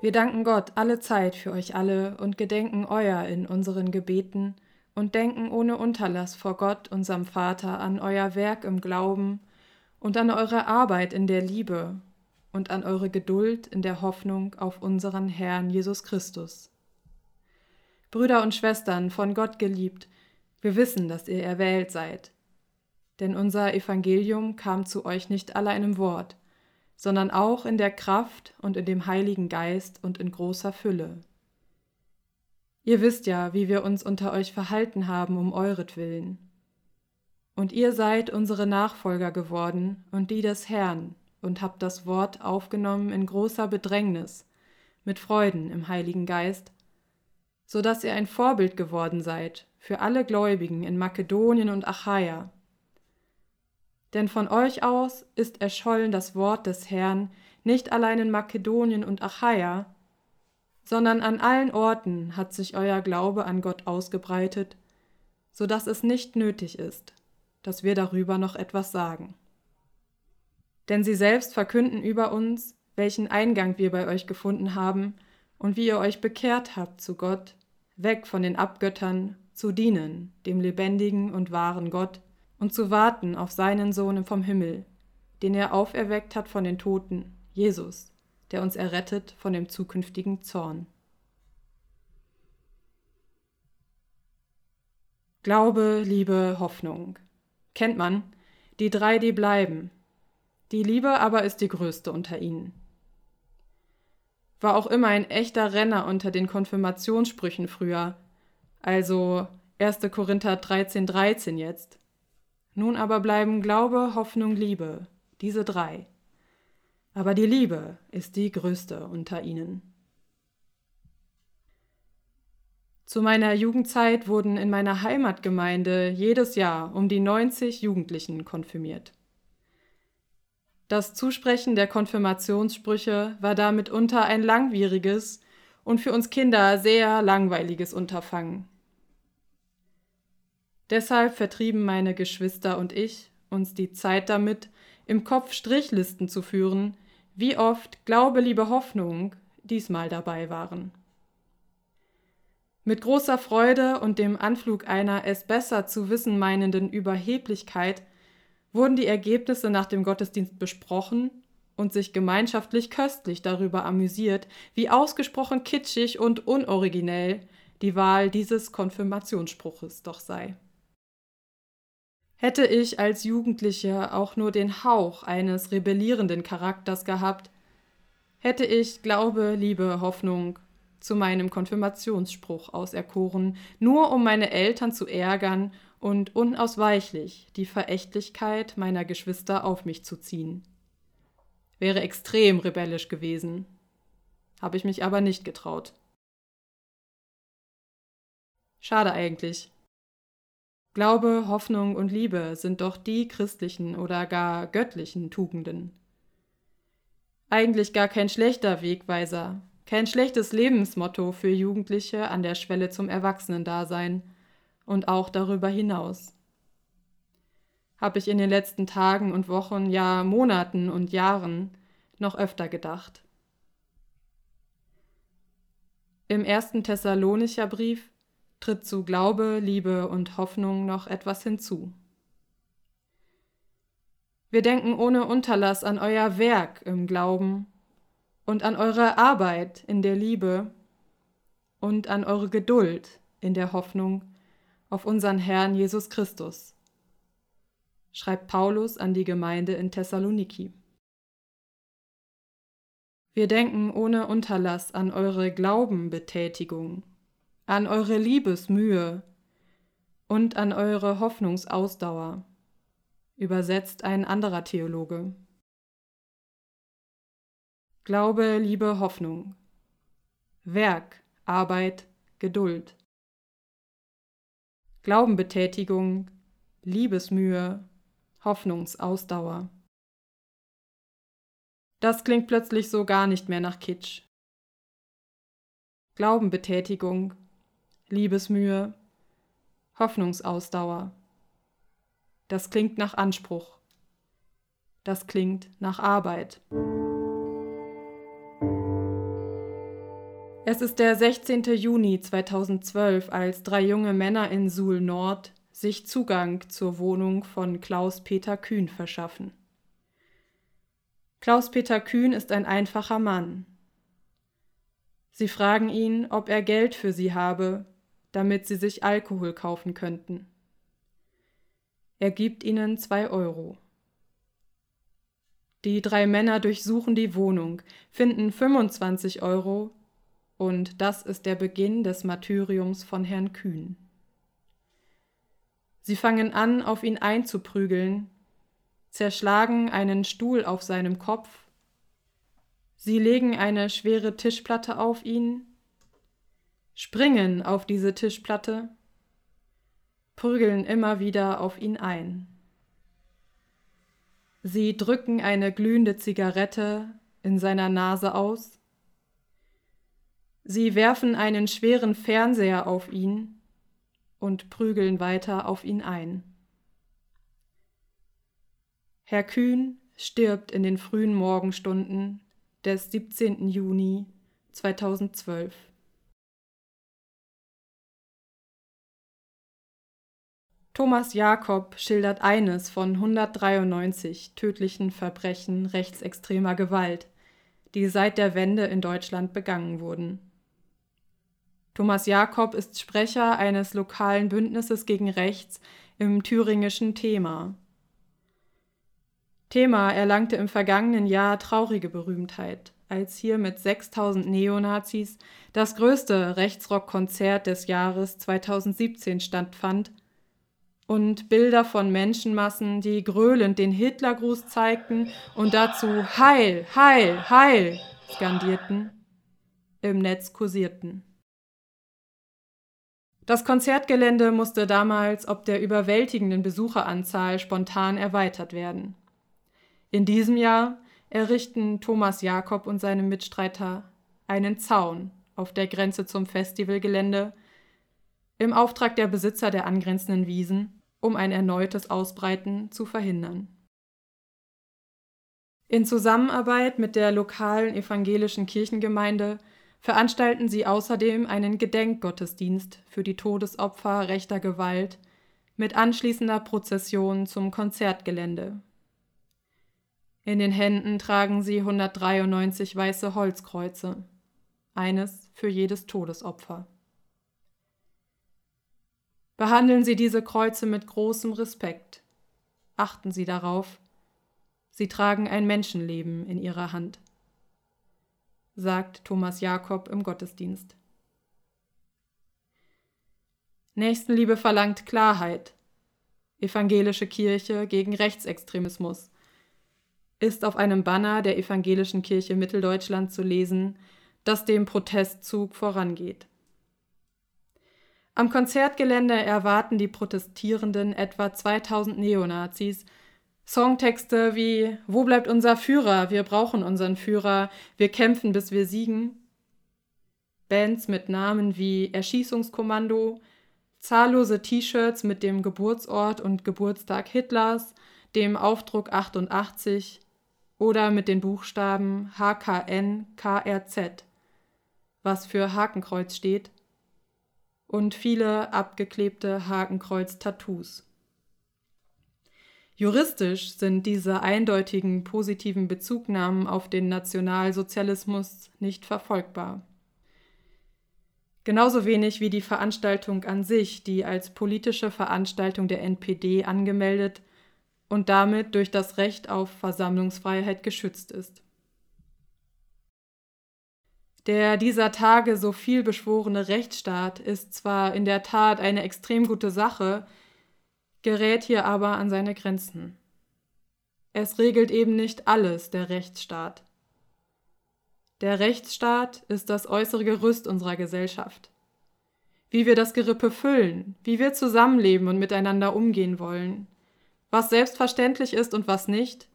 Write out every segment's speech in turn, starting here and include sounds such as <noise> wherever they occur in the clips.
Wir danken Gott alle Zeit für euch alle und gedenken euer in unseren Gebeten und denken ohne Unterlass vor Gott, unserem Vater, an euer Werk im Glauben und an eure Arbeit in der Liebe und an eure Geduld in der Hoffnung auf unseren Herrn Jesus Christus. Brüder und Schwestern, von Gott geliebt, wir wissen, dass ihr erwählt seid. Denn unser Evangelium kam zu euch nicht allein im Wort, sondern auch in der Kraft und in dem Heiligen Geist und in großer Fülle. Ihr wisst ja, wie wir uns unter euch verhalten haben um euretwillen. Und ihr seid unsere Nachfolger geworden und die des Herrn und habt das Wort aufgenommen in großer Bedrängnis, mit Freuden im Heiligen Geist, so dass ihr ein Vorbild geworden seid für alle Gläubigen in Makedonien und Achaia. Denn von euch aus ist erschollen das Wort des Herrn nicht allein in Makedonien und Achaia, sondern an allen Orten hat sich euer Glaube an Gott ausgebreitet, so dass es nicht nötig ist, dass wir darüber noch etwas sagen. Denn sie selbst verkünden über uns, welchen Eingang wir bei euch gefunden haben und wie ihr euch bekehrt habt zu Gott, weg von den Abgöttern, zu dienen, dem lebendigen und wahren Gott, und zu warten auf seinen Sohn vom Himmel, den er auferweckt hat von den Toten, Jesus, der uns errettet von dem zukünftigen Zorn. Glaube, Liebe, Hoffnung. Kennt man, die drei, die bleiben. Die Liebe aber ist die größte unter ihnen. War auch immer ein echter Renner unter den Konfirmationssprüchen früher, also 1. Korinther 13, 13 jetzt. Nun aber bleiben Glaube, Hoffnung, Liebe, diese drei. Aber die Liebe ist die größte unter ihnen. Zu meiner Jugendzeit wurden in meiner Heimatgemeinde jedes Jahr um die 90 Jugendlichen konfirmiert. Das Zusprechen der Konfirmationssprüche war damit unter ein langwieriges und für uns Kinder sehr langweiliges Unterfangen. Deshalb vertrieben meine Geschwister und ich uns die Zeit damit, im Kopf Strichlisten zu führen, wie oft Glaube, Liebe, Hoffnung diesmal dabei waren. Mit großer Freude und dem Anflug einer es besser zu wissen meinenden Überheblichkeit wurden die Ergebnisse nach dem Gottesdienst besprochen und sich gemeinschaftlich köstlich darüber amüsiert, wie ausgesprochen kitschig und unoriginell die Wahl dieses Konfirmationsspruches doch sei. Hätte ich als Jugendliche auch nur den Hauch eines rebellierenden Charakters gehabt, hätte ich Glaube, Liebe, Hoffnung zu meinem Konfirmationsspruch auserkoren, nur um meine Eltern zu ärgern und unausweichlich die Verächtlichkeit meiner Geschwister auf mich zu ziehen. Wäre extrem rebellisch gewesen, habe ich mich aber nicht getraut. Schade eigentlich. Glaube, Hoffnung und Liebe sind doch die christlichen oder gar göttlichen Tugenden. Eigentlich gar kein schlechter Wegweiser, kein schlechtes Lebensmotto für Jugendliche an der Schwelle zum Erwachsenendasein und auch darüber hinaus. Habe ich in den letzten Tagen und Wochen, ja Monaten und Jahren noch öfter gedacht. Im ersten Thessalonicher Brief tritt zu Glaube, Liebe und Hoffnung noch etwas hinzu. Wir denken ohne Unterlass an euer Werk im Glauben und an eure Arbeit in der Liebe und an eure Geduld in der Hoffnung auf unseren Herrn Jesus Christus, schreibt Paulus an die Gemeinde in Thessaloniki. Wir denken ohne Unterlass an eure Glaubenbetätigung, an eure Liebesmühe und an eure Hoffnungsausdauer, übersetzt ein anderer Theologe. Glaube, Liebe, Hoffnung. Werk, Arbeit, Geduld. Glaubenbetätigung, Liebesmühe, Hoffnungsausdauer. Das klingt plötzlich so gar nicht mehr nach Kitsch. Glaubenbetätigung, Liebesmühe, Hoffnungsausdauer. Das klingt nach Anspruch. Das klingt nach Arbeit. Es ist der 16. Juni 2012, als drei junge Männer in Suhl Nord sich Zugang zur Wohnung von Klaus-Peter Kühn verschaffen. Klaus-Peter Kühn ist ein einfacher Mann. Sie fragen ihn, ob er Geld für sie habe, damit sie sich Alkohol kaufen könnten. Er gibt ihnen zwei Euro. Die drei Männer durchsuchen die Wohnung, finden 25 Euro und das ist der Beginn des Martyriums von Herrn Kühn. Sie fangen an, auf ihn einzuprügeln, zerschlagen einen Stuhl auf seinem Kopf, sie legen eine schwere Tischplatte auf ihn, springen auf diese Tischplatte, prügeln immer wieder auf ihn ein. Sie drücken eine glühende Zigarette in seiner Nase aus, Sie werfen einen schweren Fernseher auf ihn und prügeln weiter auf ihn ein. Herr Kühn stirbt in den frühen Morgenstunden des 17. Juni 2012. Thomas Jakob schildert eines von 193 tödlichen Verbrechen rechtsextremer Gewalt, die seit der Wende in Deutschland begangen wurden. Thomas Jakob ist Sprecher eines lokalen Bündnisses gegen Rechts im thüringischen Thema. Thema erlangte im vergangenen Jahr traurige Berühmtheit, als hier mit 6000 Neonazis das größte Rechtsrock-Konzert des Jahres 2017 stattfand und Bilder von Menschenmassen, die gröhlend den Hitlergruß zeigten und dazu Heil, Heil, Heil skandierten, im Netz kursierten. Das Konzertgelände musste damals ob der überwältigenden Besucheranzahl spontan erweitert werden. In diesem Jahr errichten Thomas Jakob und seine Mitstreiter einen Zaun auf der Grenze zum Festivalgelände im Auftrag der Besitzer der angrenzenden Wiesen, um ein erneutes Ausbreiten zu verhindern. In Zusammenarbeit mit der lokalen evangelischen Kirchengemeinde veranstalten sie außerdem einen Gedenkgottesdienst für die Todesopfer rechter Gewalt mit anschließender Prozession zum Konzertgelände. In den Händen tragen sie 193 weiße Holzkreuze, eines für jedes Todesopfer. Behandeln Sie diese Kreuze mit großem Respekt. Achten Sie darauf, sie tragen ein Menschenleben in ihrer Hand sagt Thomas Jakob im Gottesdienst. Nächstenliebe verlangt Klarheit. Evangelische Kirche gegen Rechtsextremismus ist auf einem Banner der Evangelischen Kirche Mitteldeutschland zu lesen, das dem Protestzug vorangeht. Am Konzertgelände erwarten die Protestierenden etwa 2000 Neonazis, Songtexte wie Wo bleibt unser Führer? Wir brauchen unseren Führer. Wir kämpfen, bis wir siegen. Bands mit Namen wie Erschießungskommando, zahllose T-Shirts mit dem Geburtsort und Geburtstag Hitlers, dem Aufdruck 88 oder mit den Buchstaben HKN KRZ, was für Hakenkreuz steht, und viele abgeklebte Hakenkreuz-Tattoos. Juristisch sind diese eindeutigen positiven Bezugnahmen auf den Nationalsozialismus nicht verfolgbar. Genauso wenig wie die Veranstaltung an sich, die als politische Veranstaltung der NPD angemeldet und damit durch das Recht auf Versammlungsfreiheit geschützt ist. Der dieser Tage so viel beschworene Rechtsstaat ist zwar in der Tat eine extrem gute Sache, gerät hier aber an seine Grenzen. Es regelt eben nicht alles der Rechtsstaat. Der Rechtsstaat ist das äußere Gerüst unserer Gesellschaft. Wie wir das Gerippe füllen, wie wir zusammenleben und miteinander umgehen wollen, was selbstverständlich ist und was nicht,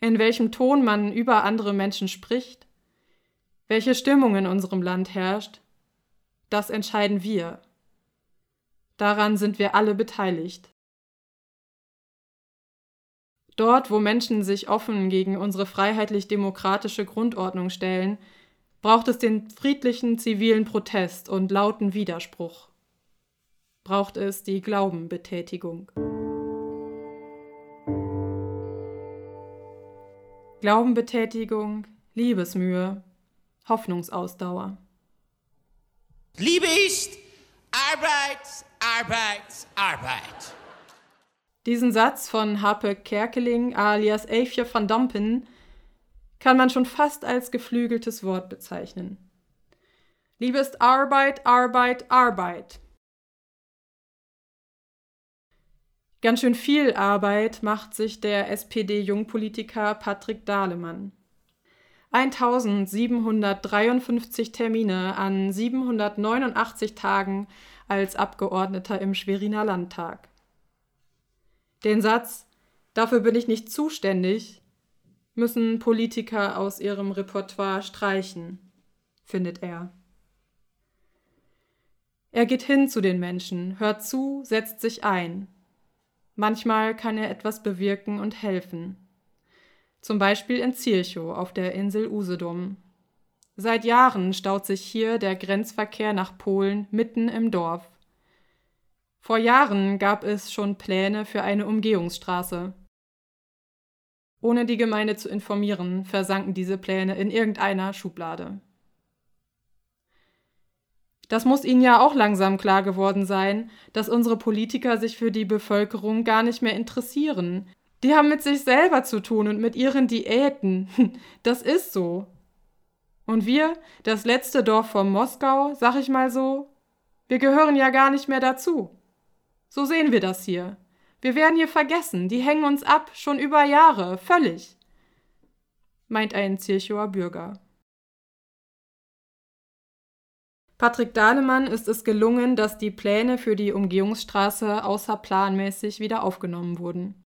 in welchem Ton man über andere Menschen spricht, welche Stimmung in unserem Land herrscht, das entscheiden wir. Daran sind wir alle beteiligt. Dort, wo Menschen sich offen gegen unsere freiheitlich-demokratische Grundordnung stellen, braucht es den friedlichen zivilen Protest und lauten Widerspruch. Braucht es die Glaubenbetätigung. Glaubenbetätigung, Liebesmühe, Hoffnungsausdauer. Liebe ist Arbeit, Arbeit, Arbeit. Diesen Satz von Harpe Kerkeling alias Eefje van Dampen kann man schon fast als geflügeltes Wort bezeichnen. Liebe ist Arbeit, Arbeit, Arbeit. Ganz schön viel Arbeit macht sich der SPD-Jungpolitiker Patrick Dahlemann. 1753 Termine an 789 Tagen als Abgeordneter im Schweriner Landtag. Den Satz Dafür bin ich nicht zuständig müssen Politiker aus ihrem Repertoire streichen, findet er. Er geht hin zu den Menschen, hört zu, setzt sich ein. Manchmal kann er etwas bewirken und helfen. Zum Beispiel in Zirchow auf der Insel Usedom. Seit Jahren staut sich hier der Grenzverkehr nach Polen mitten im Dorf. Vor Jahren gab es schon Pläne für eine Umgehungsstraße. Ohne die Gemeinde zu informieren, versanken diese Pläne in irgendeiner Schublade. Das muss Ihnen ja auch langsam klar geworden sein, dass unsere Politiker sich für die Bevölkerung gar nicht mehr interessieren. Die haben mit sich selber zu tun und mit ihren Diäten. <laughs> Das ist so. Und wir, das letzte Dorf von Moskau, sag ich mal so, wir gehören ja gar nicht mehr dazu. So sehen wir das hier. Wir werden hier vergessen, die hängen uns ab, schon über Jahre, völlig, meint ein Zirchower Bürger. Patrick Dahlemann ist es gelungen, dass die Pläne für die Umgehungsstraße außerplanmäßig wieder aufgenommen wurden.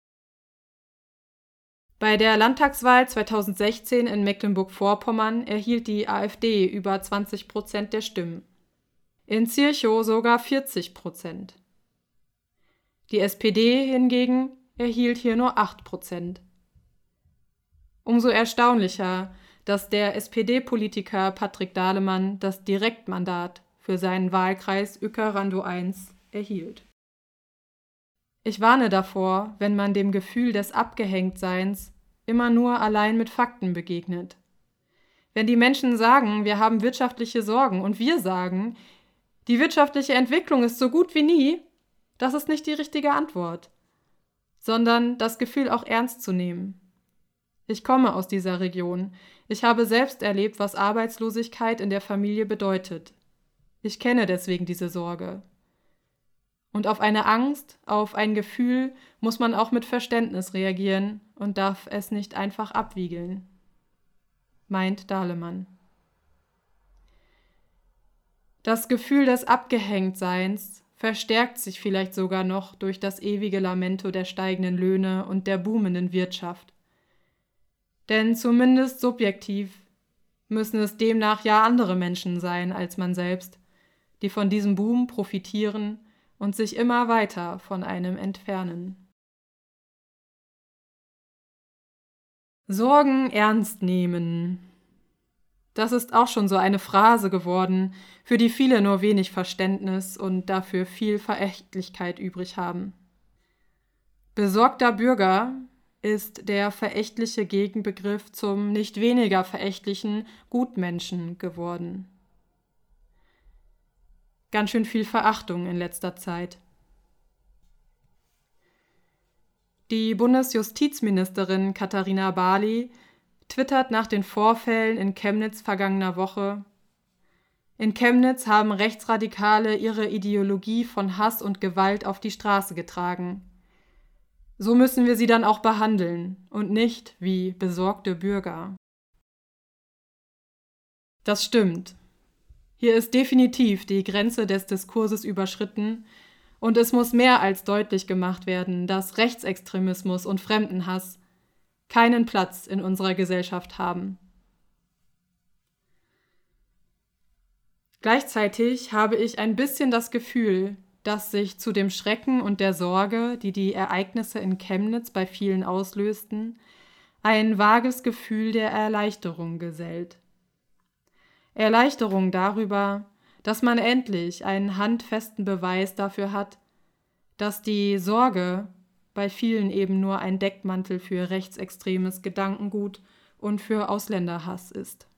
Bei der Landtagswahl 2016 in Mecklenburg-Vorpommern erhielt die AfD über 20 Prozent der Stimmen. In Zirchow sogar 40 Prozent. Die SPD hingegen erhielt hier nur 8 Prozent. Umso erstaunlicher, dass der SPD-Politiker Patrick Dahlemann das Direktmandat für seinen Wahlkreis Uecker-Randow I erhielt. Ich warne davor, wenn man dem Gefühl des Abgehängtseins immer nur allein mit Fakten begegnet. Wenn die Menschen sagen, wir haben wirtschaftliche Sorgen und wir sagen, die wirtschaftliche Entwicklung ist so gut wie nie, das ist nicht die richtige Antwort, sondern das Gefühl auch ernst zu nehmen. Ich komme aus dieser Region. Ich habe selbst erlebt, was Arbeitslosigkeit in der Familie bedeutet. Ich kenne deswegen diese Sorge. Und auf eine Angst, auf ein Gefühl muss man auch mit Verständnis reagieren und darf es nicht einfach abwiegeln. Meint Dahlemann. Das Gefühl des Abgehängtseins verstärkt sich vielleicht sogar noch durch das ewige Lamento der steigenden Löhne und der boomenden Wirtschaft. Denn zumindest subjektiv müssen es demnach ja andere Menschen sein als man selbst, die von diesem Boom profitieren und sich immer weiter von einem entfernen. Sorgen ernst nehmen, das ist auch schon so eine Phrase geworden, für die viele nur wenig Verständnis und dafür viel Verächtlichkeit übrig haben. Besorgter Bürger ist der verächtliche Gegenbegriff zum nicht weniger verächtlichen Gutmenschen geworden. Ganz schön viel Verachtung in letzter Zeit. Die Bundesjustizministerin Katharina Barley twittert nach den Vorfällen in Chemnitz vergangener Woche. In Chemnitz haben Rechtsradikale ihre Ideologie von Hass und Gewalt auf die Straße getragen. So müssen wir sie dann auch behandeln und nicht wie besorgte Bürger. Das stimmt. Hier ist definitiv die Grenze des Diskurses überschritten und es muss mehr als deutlich gemacht werden, dass Rechtsextremismus und Fremdenhass keinen Platz in unserer Gesellschaft haben. Gleichzeitig habe ich ein bisschen das Gefühl, dass sich zu dem Schrecken und der Sorge, die die Ereignisse in Chemnitz bei vielen auslösten, ein vages Gefühl der Erleichterung gesellt. Erleichterung darüber, dass man endlich einen handfesten Beweis dafür hat, dass die Sorge bei vielen eben nur ein Deckmantel für rechtsextremes Gedankengut und für Ausländerhass ist.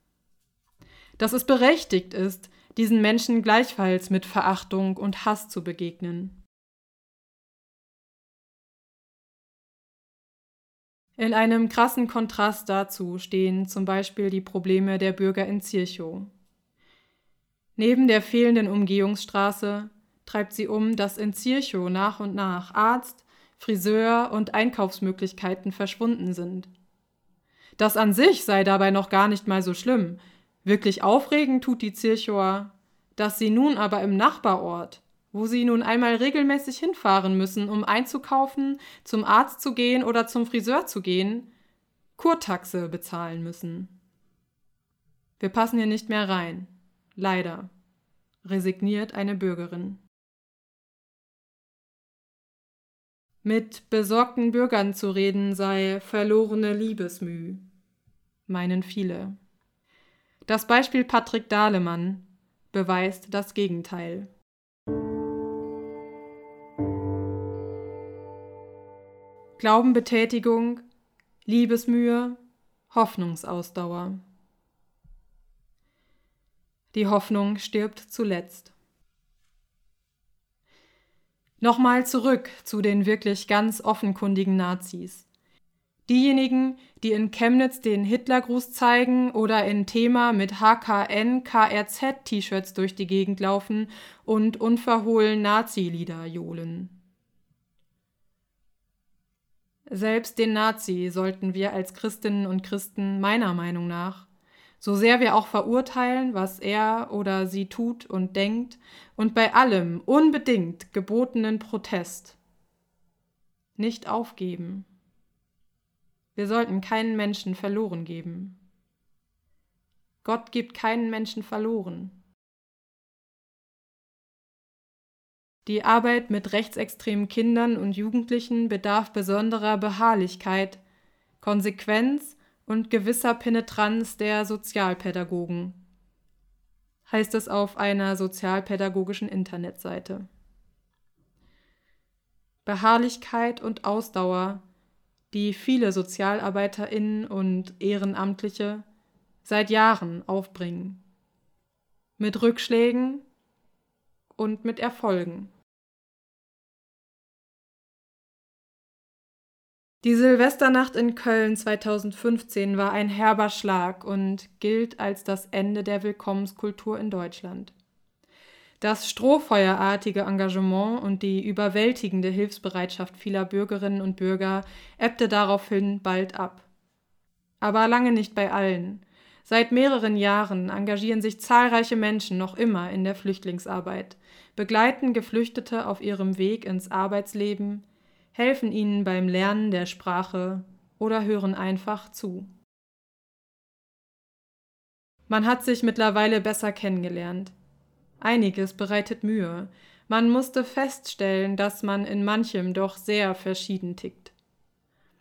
Dass es berechtigt ist, diesen Menschen gleichfalls mit Verachtung und Hass zu begegnen. In einem krassen Kontrast dazu stehen zum Beispiel die Probleme der Bürger in Zirchow. Neben der fehlenden Umgehungsstraße treibt sie um, dass in Zirchow nach und nach Arzt, Friseur und Einkaufsmöglichkeiten verschwunden sind. Das an sich sei dabei noch gar nicht mal so schlimm. Wirklich aufregend tut die Zirchower, dass sie nun aber im Nachbarort wo sie nun einmal regelmäßig hinfahren müssen, um einzukaufen, zum Arzt zu gehen oder zum Friseur zu gehen, Kurtaxe bezahlen müssen. Wir passen hier nicht mehr rein. Leider. Resigniert eine Bürgerin. Mit besorgten Bürgern zu reden sei verlorene Liebesmüh, meinen viele. Das Beispiel Patrick Dahlemann beweist das Gegenteil. Glaubenbetätigung, Liebesmühe, Hoffnungsausdauer. Die Hoffnung stirbt zuletzt. Nochmal zurück zu den wirklich ganz offenkundigen Nazis. Diejenigen, die in Chemnitz den Hitlergruß zeigen oder in Thema mit HKN, KRZ-T-Shirts durch die Gegend laufen und unverhohlen Nazi-Lieder johlen. Selbst den Nazi sollten wir als Christinnen und Christen meiner Meinung nach, so sehr wir auch verurteilen, was er oder sie tut und denkt, und bei allem unbedingt gebotenen Protest, nicht aufgeben. Wir sollten keinen Menschen verloren geben. Gott gibt keinen Menschen verloren. Die Arbeit mit rechtsextremen Kindern und Jugendlichen bedarf besonderer Beharrlichkeit, Konsequenz und gewisser Penetranz der Sozialpädagogen, heißt es auf einer sozialpädagogischen Internetseite. Beharrlichkeit und Ausdauer, die viele Sozialarbeiterinnen und Ehrenamtliche seit Jahren aufbringen. Mit Rückschlägen und mit Erfolgen. Die Silvesternacht in Köln 2015 war ein herber Schlag und gilt als das Ende der Willkommenskultur in Deutschland. Das strohfeuerartige Engagement und die überwältigende Hilfsbereitschaft vieler Bürgerinnen und Bürger ebbte daraufhin bald ab. Aber lange nicht bei allen. Seit mehreren Jahren engagieren sich zahlreiche Menschen noch immer in der Flüchtlingsarbeit, begleiten Geflüchtete auf ihrem Weg ins Arbeitsleben, helfen ihnen beim Lernen der Sprache oder hören einfach zu. Man hat sich mittlerweile besser kennengelernt. Einiges bereitet Mühe. Man musste feststellen, dass man in manchem doch sehr verschieden tickt.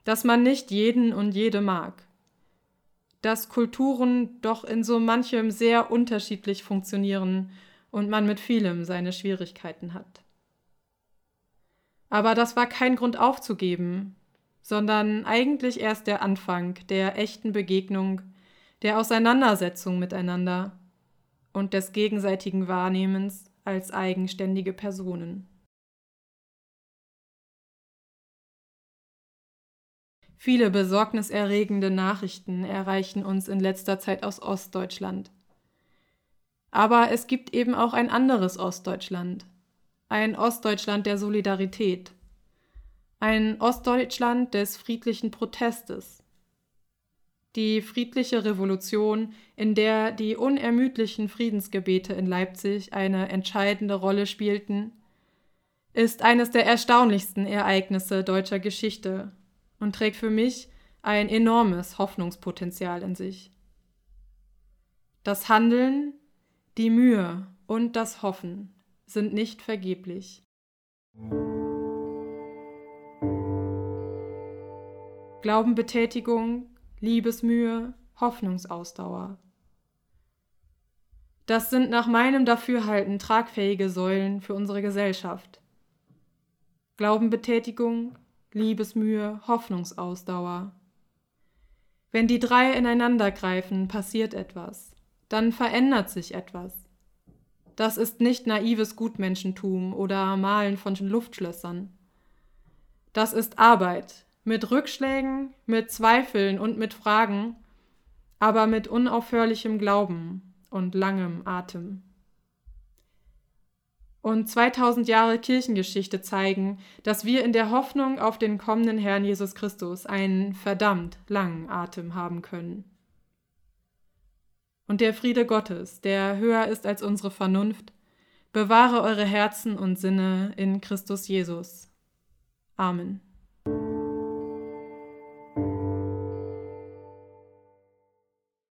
Dass man nicht jeden und jede mag. Dass Kulturen doch in so manchem sehr unterschiedlich funktionieren und man mit vielem seine Schwierigkeiten hat. Aber das war kein Grund aufzugeben, sondern eigentlich erst der Anfang der echten Begegnung, der Auseinandersetzung miteinander und des gegenseitigen Wahrnehmens als eigenständige Personen. Viele besorgniserregende Nachrichten erreichen uns in letzter Zeit aus Ostdeutschland. Aber es gibt eben auch ein anderes Ostdeutschland, ein Ostdeutschland der Solidarität, ein Ostdeutschland des friedlichen Protestes, die friedliche Revolution, in der die unermüdlichen Friedensgebete in Leipzig eine entscheidende Rolle spielten, ist eines der erstaunlichsten Ereignisse deutscher Geschichte und trägt für mich ein enormes Hoffnungspotenzial in sich. Das Handeln, die Mühe und das Hoffen sind nicht vergeblich. Glaubenbetätigung, Liebesmühe, Hoffnungsausdauer. Das sind nach meinem Dafürhalten tragfähige Säulen für unsere Gesellschaft. Glaubenbetätigung, Liebesmühe, Hoffnungsausdauer. Wenn die drei ineinandergreifen, passiert etwas. Dann verändert sich etwas. Das ist nicht naives Gutmenschentum oder Malen von Luftschlössern. Das ist Arbeit, mit Rückschlägen, mit Zweifeln und mit Fragen, aber mit unaufhörlichem Glauben und langem Atem. Und 2000 Jahre Kirchengeschichte zeigen, dass wir in der Hoffnung auf den kommenden Herrn Jesus Christus einen verdammt langen Atem haben können. Und der Friede Gottes, der höher ist als unsere Vernunft, bewahre eure Herzen und Sinne in Christus Jesus. Amen.